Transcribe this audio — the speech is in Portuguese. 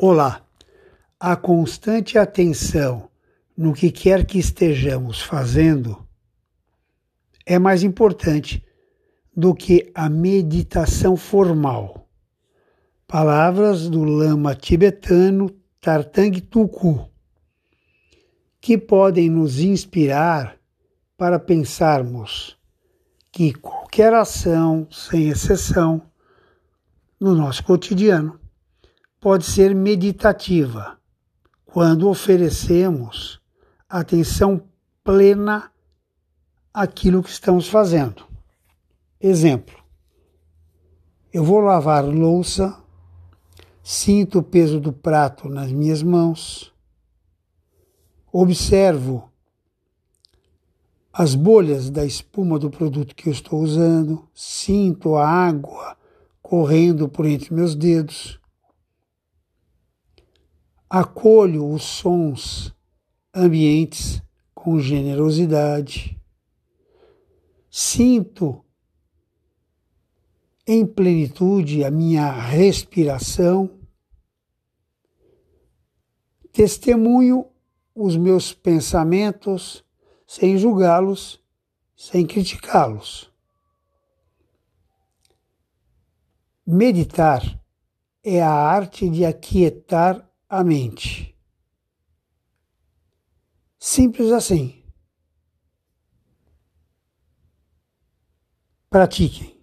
Olá! A constante atenção no que quer que estejamos fazendo é mais importante do que a meditação formal. Palavras do lama tibetano Tartang Tuku, que podem nos inspirar para pensarmos que qualquer ação, sem exceção, no nosso cotidiano, pode ser meditativa quando oferecemos atenção plena àquilo que estamos fazendo. Exemplo: eu vou lavar louça, sinto o peso do prato nas minhas mãos, observo as bolhas da espuma do produto que eu estou usando, sinto a água correndo por entre meus dedos, acolho os sons ambientes com generosidade, sinto em plenitude a minha respiração, testemunho os meus pensamentos sem julgá-los, sem criticá-los. Meditar é a arte de aquietar a mente. Simples assim. Pratiquem.